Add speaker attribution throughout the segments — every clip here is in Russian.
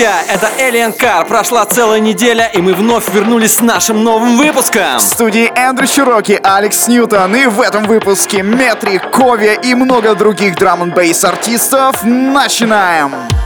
Speaker 1: друзья! Это Alien Car. Прошла целая неделя, и мы вновь вернулись с нашим новым выпуском.
Speaker 2: В студии Эндрю Чироки, Алекс Ньютон. И в этом выпуске Метрик, Кови и много других драм н бейс артистов. Начинаем!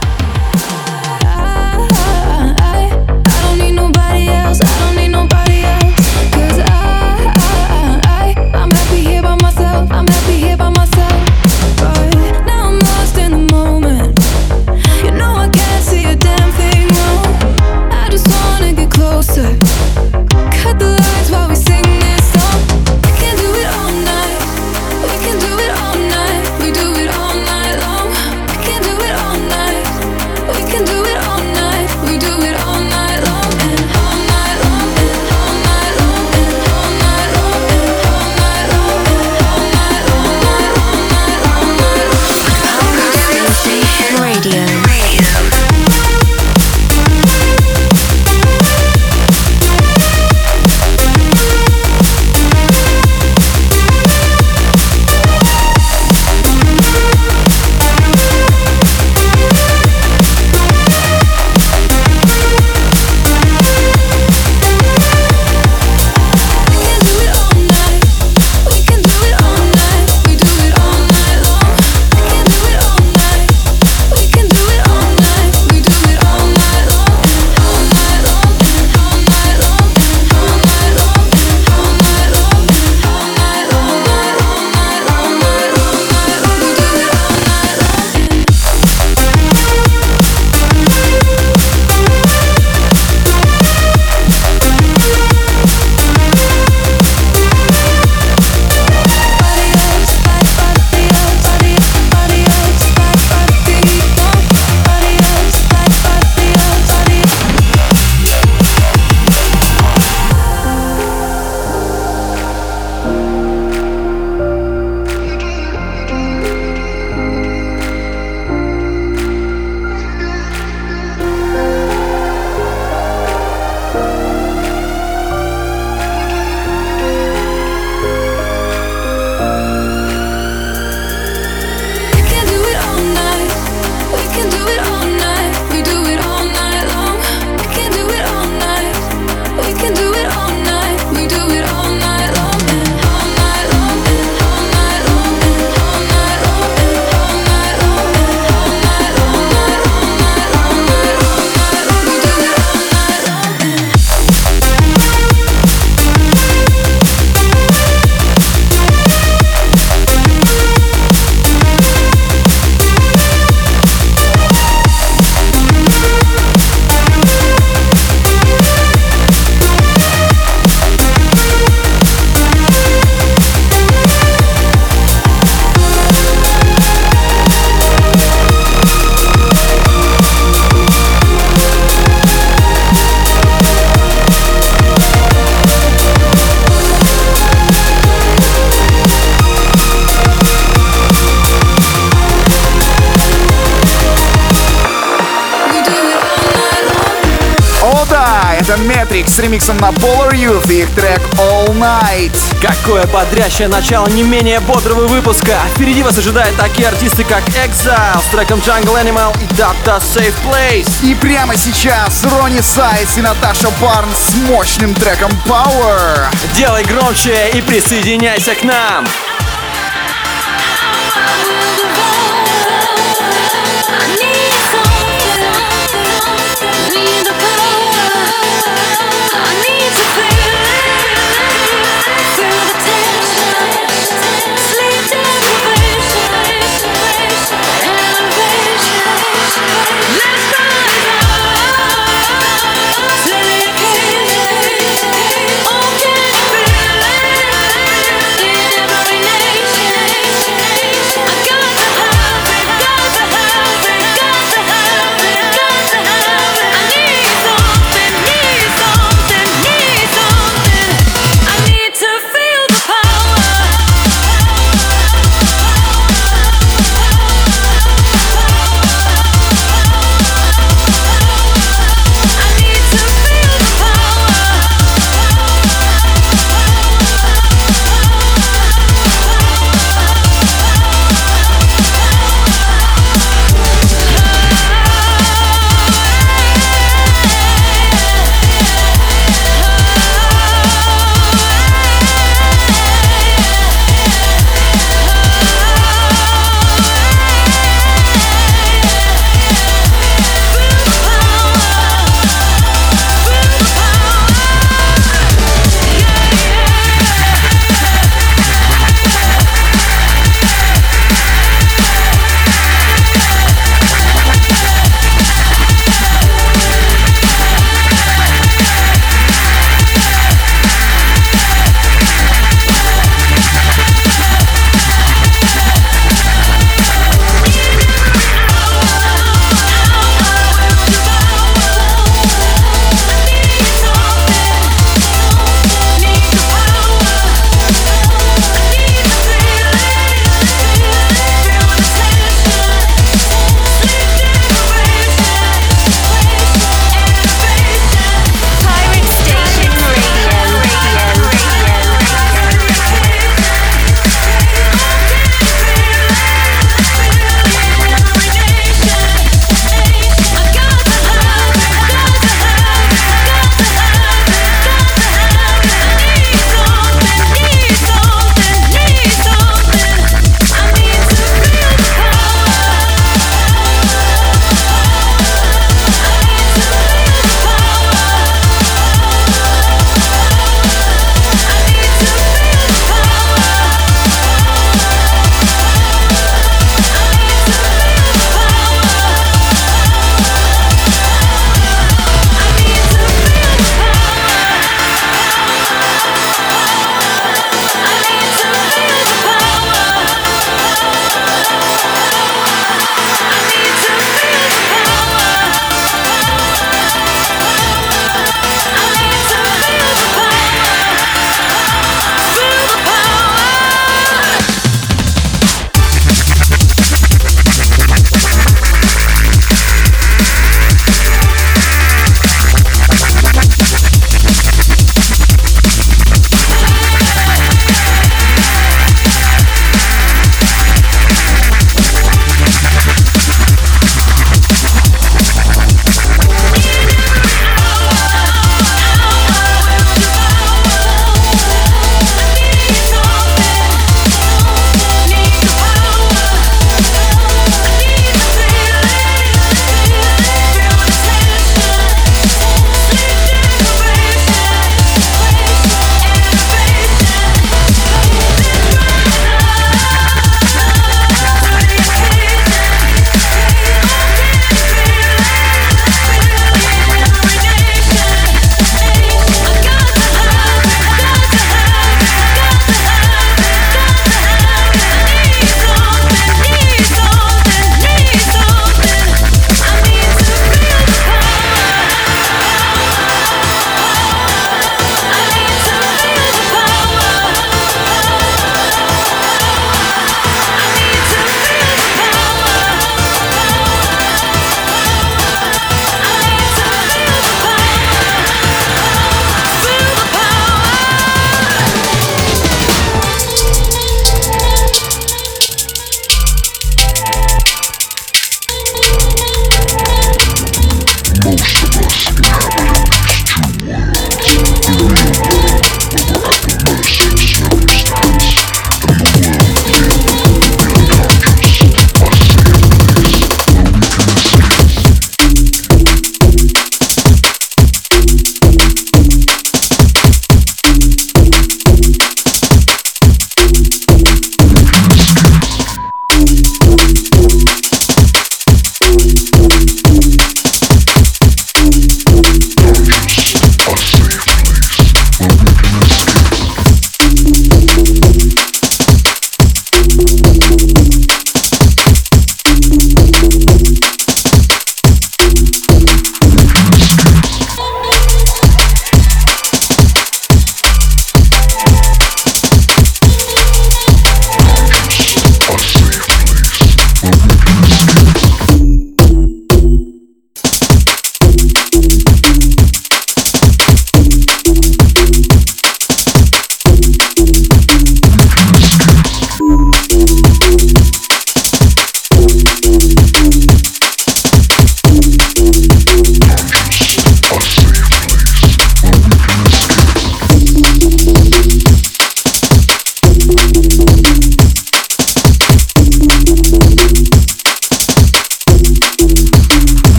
Speaker 2: Matrix с ремиксом на Polar Youth и их трек All Night.
Speaker 1: Какое бодрящее начало не менее бодрого выпуска. Впереди вас ожидают такие артисты, как Exile с треком Jungle Animal и Data Safe Place.
Speaker 2: И прямо сейчас Ронни Сайс и Наташа Барнс с мощным треком Power.
Speaker 1: Делай громче и присоединяйся к нам.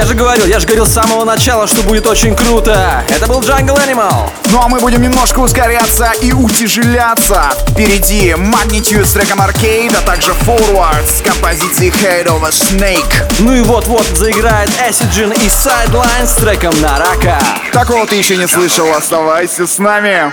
Speaker 1: Я же говорил, я же говорил с самого начала, что будет очень круто Это был Jungle Animal
Speaker 3: Ну а мы будем немножко ускоряться и утяжеляться. Впереди Magnitude с треком Arcade, а также Forward с композицией Head of a Snake.
Speaker 1: Ну и вот-вот заиграет Acid и Sideline с треком Нарака
Speaker 3: Такого ты еще не слышал, оставайся с нами.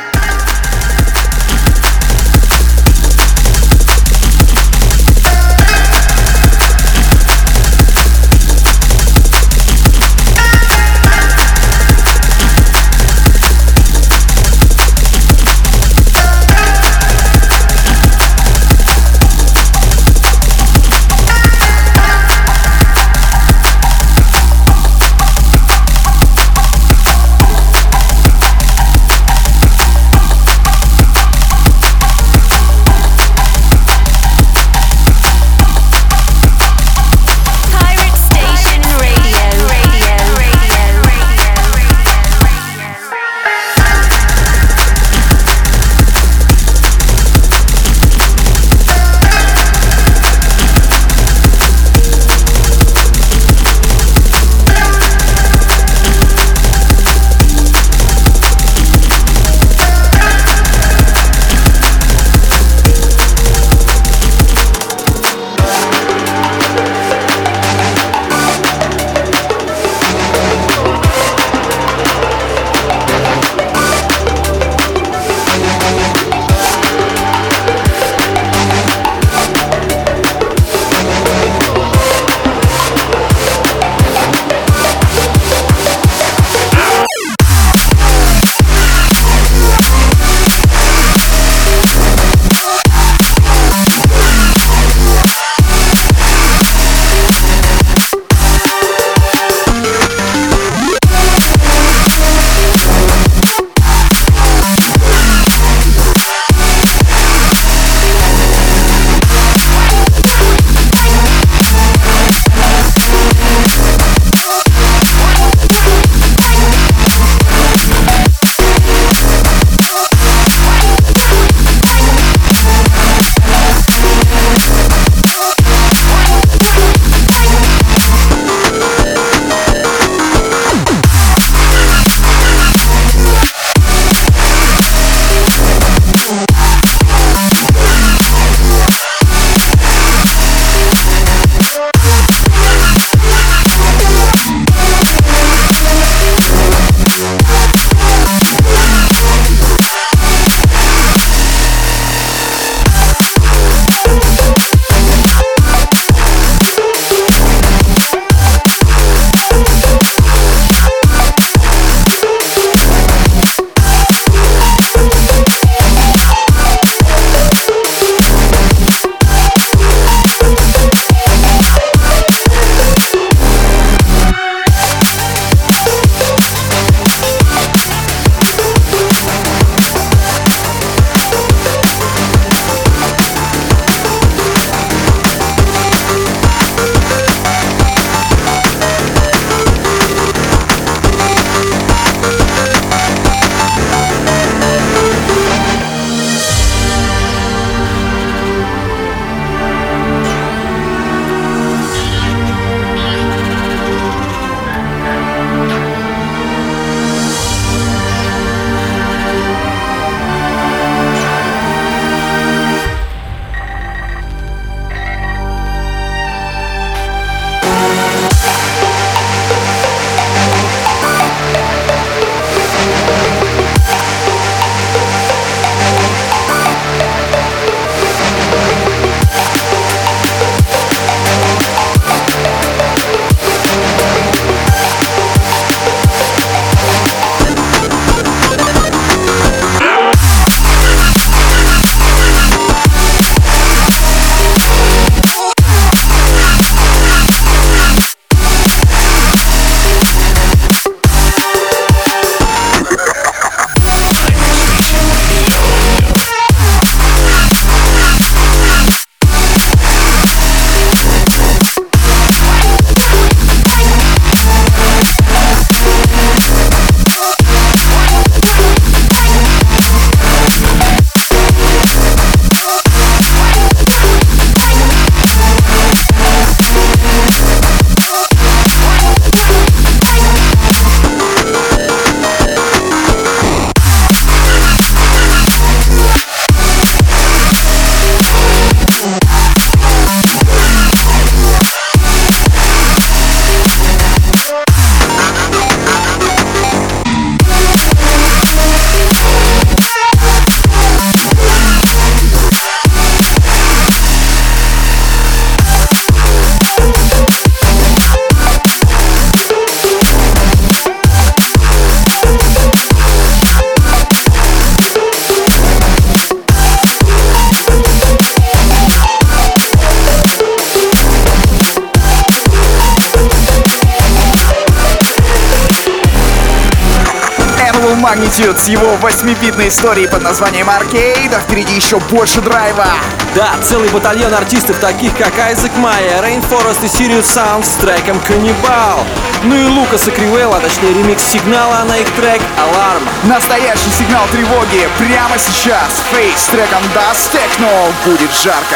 Speaker 3: восьмибитной истории под названием Аркейда, впереди еще больше драйва.
Speaker 1: Да, целый батальон артистов, таких как Айзек Майя, Rainforest и Sirius Sound с треком «Каннибал». Ну и Лукас и Кривелл, а точнее ремикс сигнала на их трек «Аларм».
Speaker 3: Настоящий сигнал тревоги прямо сейчас. Фейс с треком «Dust Techno» будет жарко.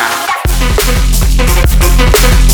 Speaker 4: Thank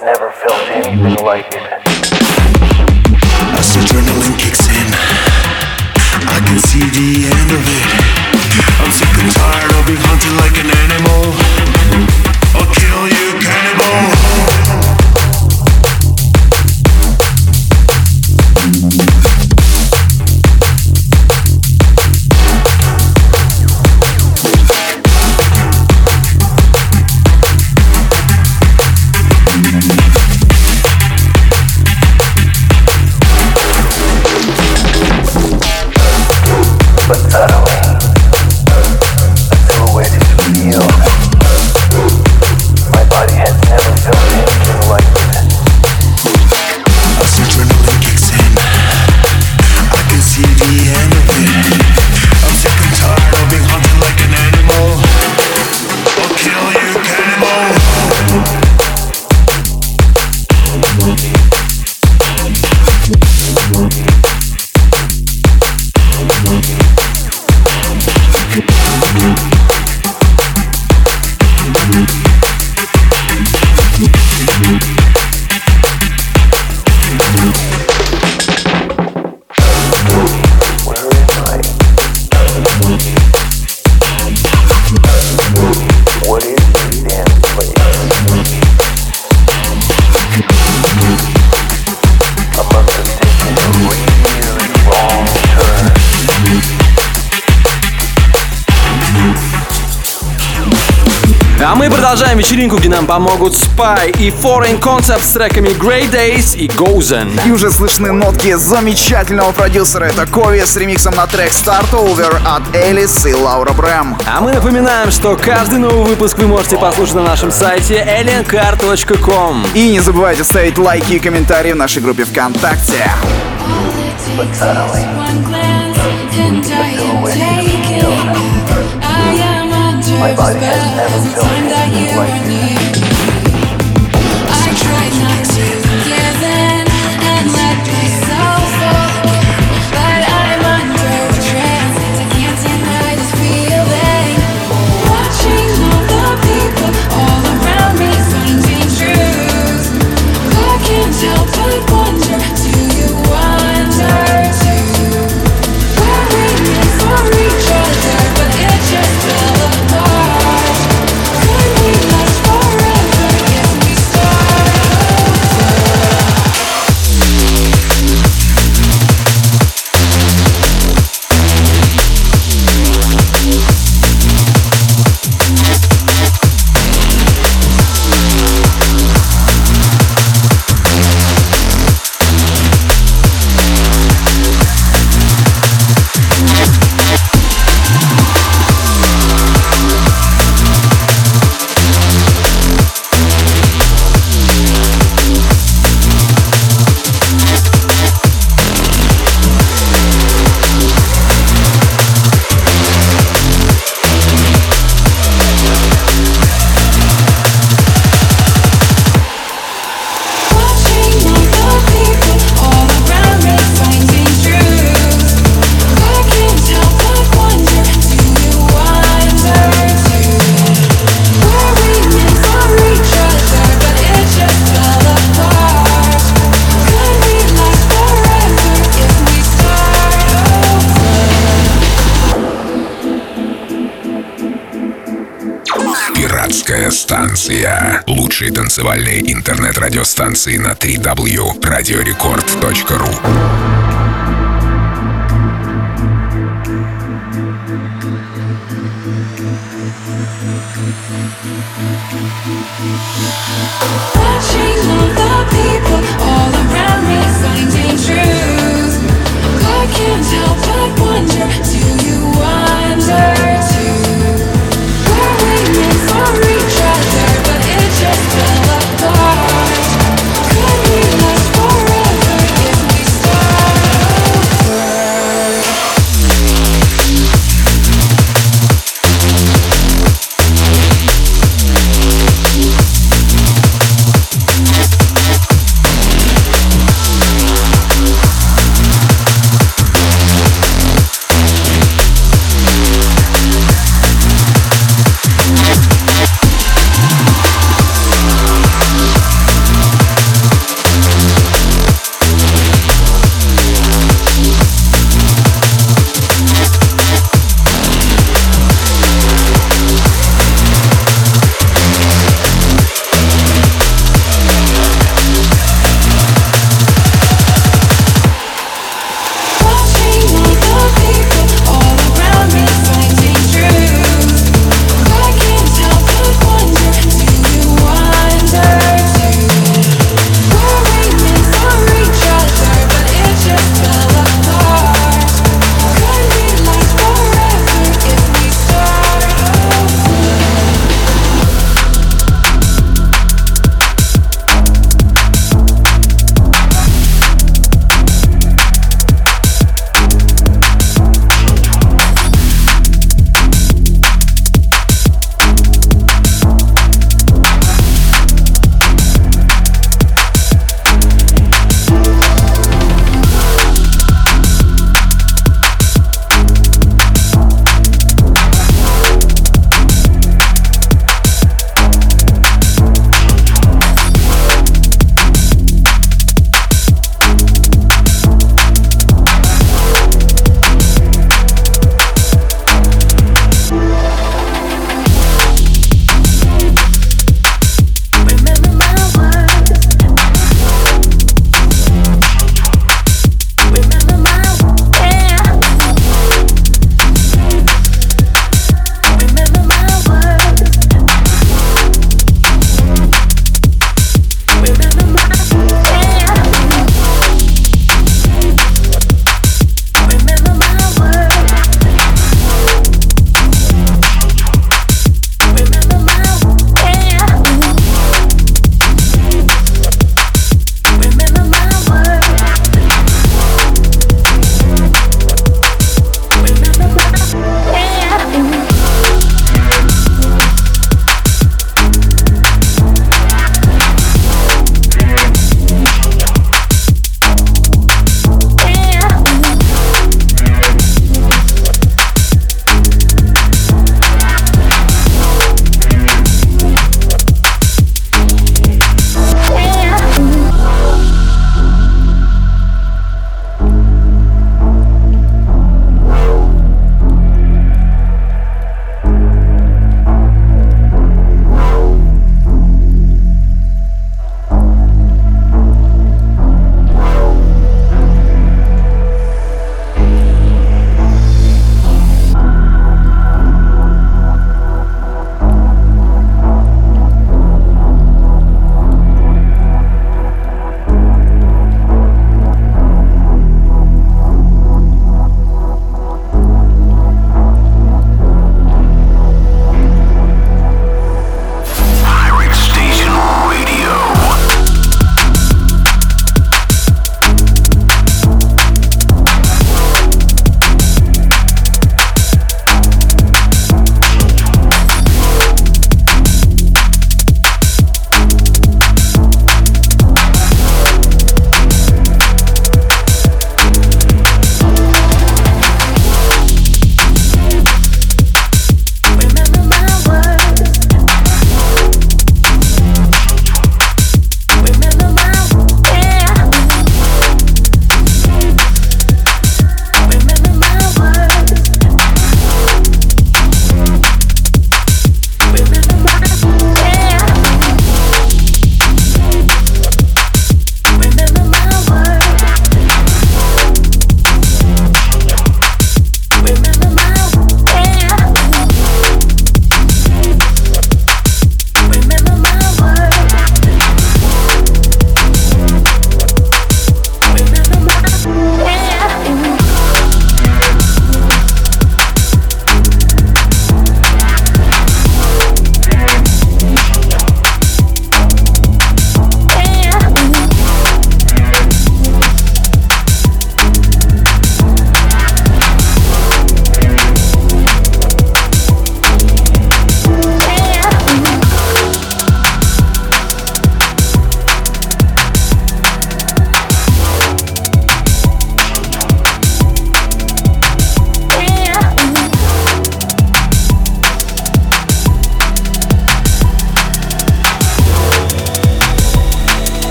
Speaker 4: I've never felt anything like it.
Speaker 5: As adrenaline kicks in, I can see the end of it. I'm sick and tired of being hunted like an animal.
Speaker 1: помогут Spy и Foreign Concept с треками Grey Days и Gozen.
Speaker 3: И уже слышны нотки замечательного продюсера. Это Кови с ремиксом на трек Start Over от Элис и Лаура Брэм.
Speaker 1: А мы напоминаем, что каждый новый выпуск вы можете послушать на нашем сайте aliencar.com.
Speaker 3: И не забывайте ставить лайки и комментарии в нашей группе ВКонтакте.
Speaker 6: But thoroughly. But no way. My body has never felt anything
Speaker 2: like. «Радиостанция». Лучшие танцевальные интернет-радиостанции на 3w радиорекорд.ру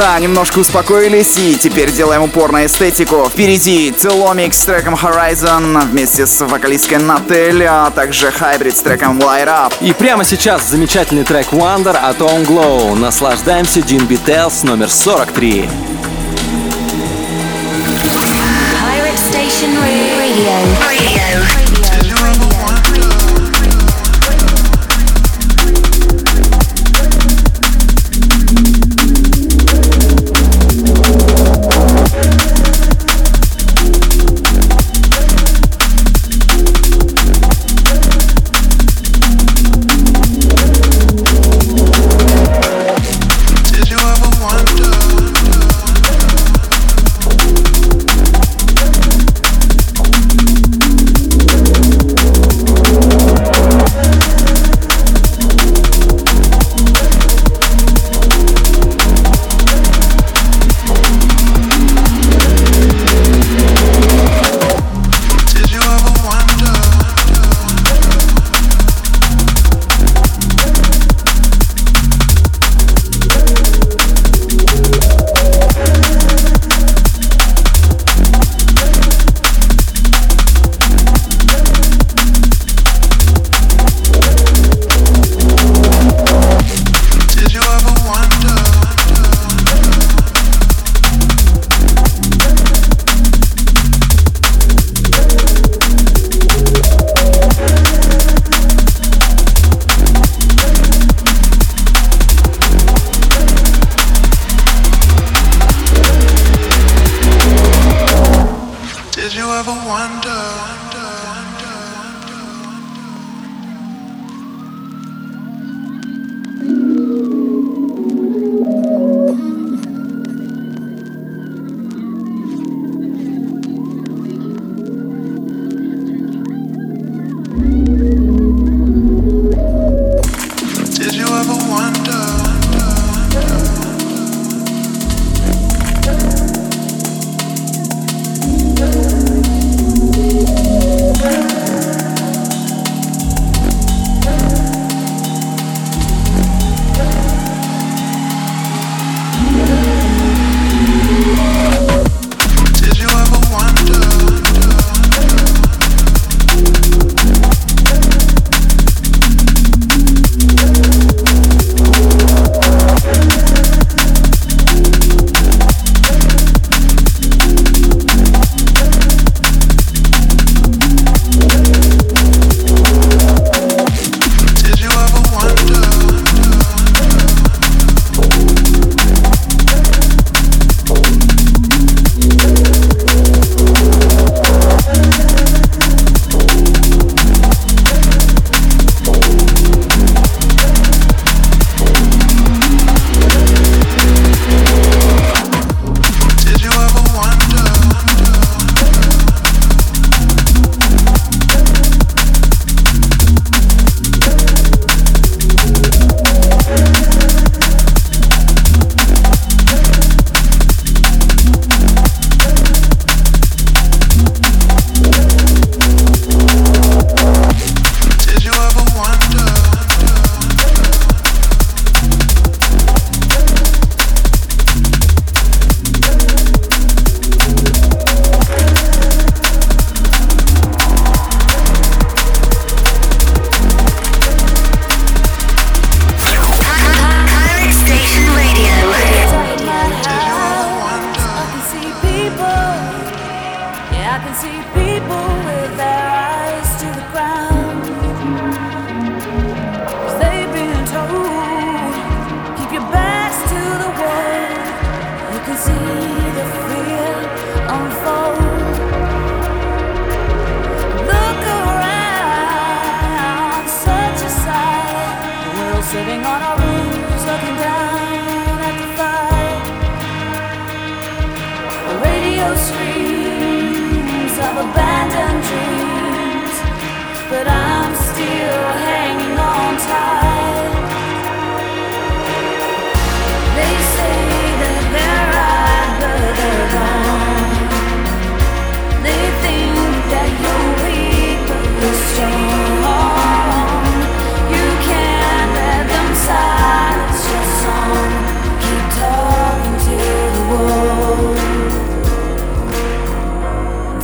Speaker 3: да, немножко успокоились и теперь делаем упор на эстетику. Впереди Теломик с треком Horizon вместе с вокалисткой Натель, а также Hybrid с треком Light Up.
Speaker 2: И прямо сейчас замечательный трек Wonder от On Glow. Наслаждаемся Джин Beatles номер 43.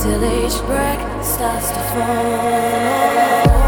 Speaker 7: till each break starts to
Speaker 1: fall.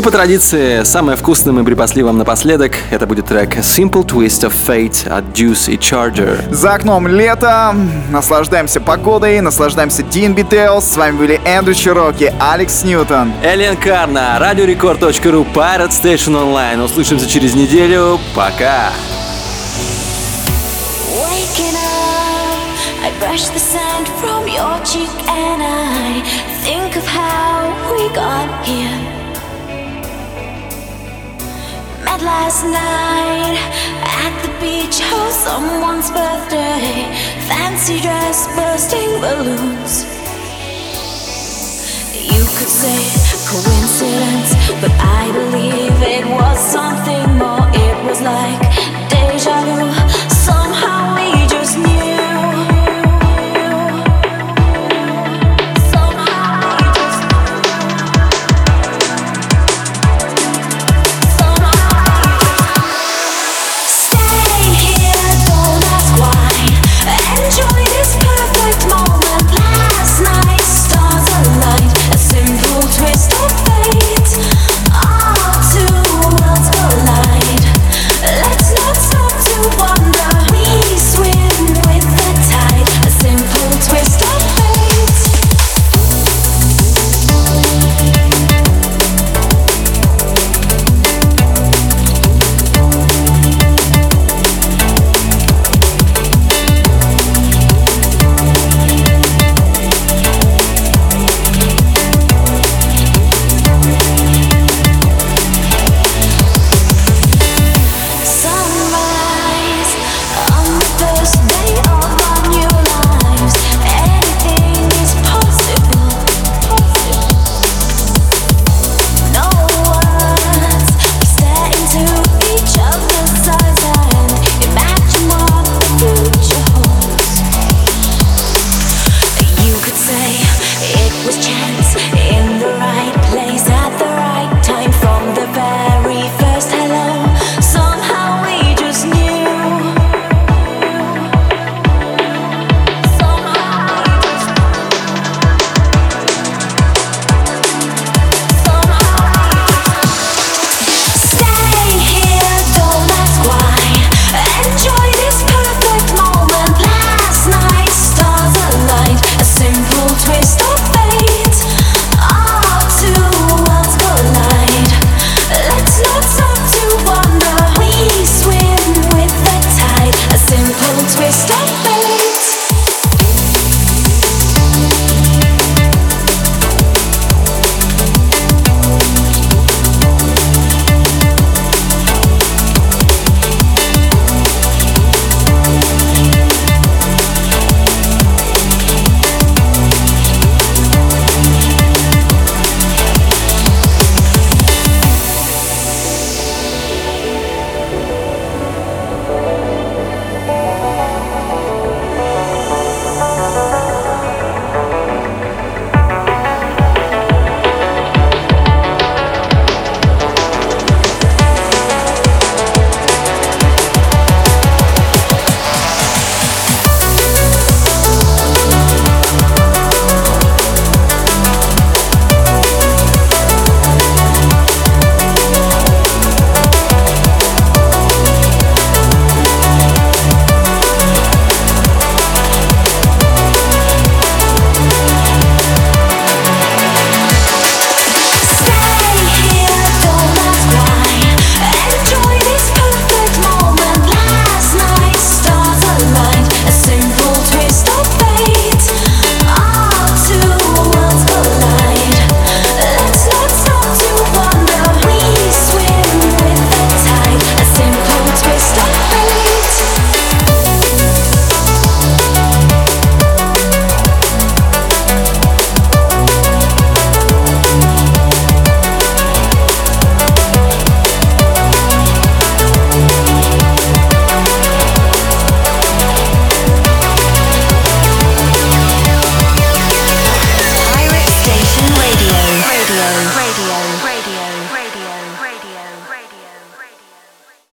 Speaker 1: И по традиции, самое вкусным и припасливым напоследок, это будет трек Simple Twist of Fate от Juice и Charger.
Speaker 3: За окном лето, наслаждаемся погодой, наслаждаемся D&B Tales. С вами были Эндрю Чироки, Алекс Ньютон.
Speaker 1: Элен Карна, радиорекорд.ру, Pirate Station Online. Услышимся через неделю. Пока!
Speaker 6: Waking up, I brush the sand from your cheek and I think of how we got here. last night at the beach house, someone's birthday. Fancy dress, bursting balloons. You could say coincidence, but I believe it was something more. It was like deja vu.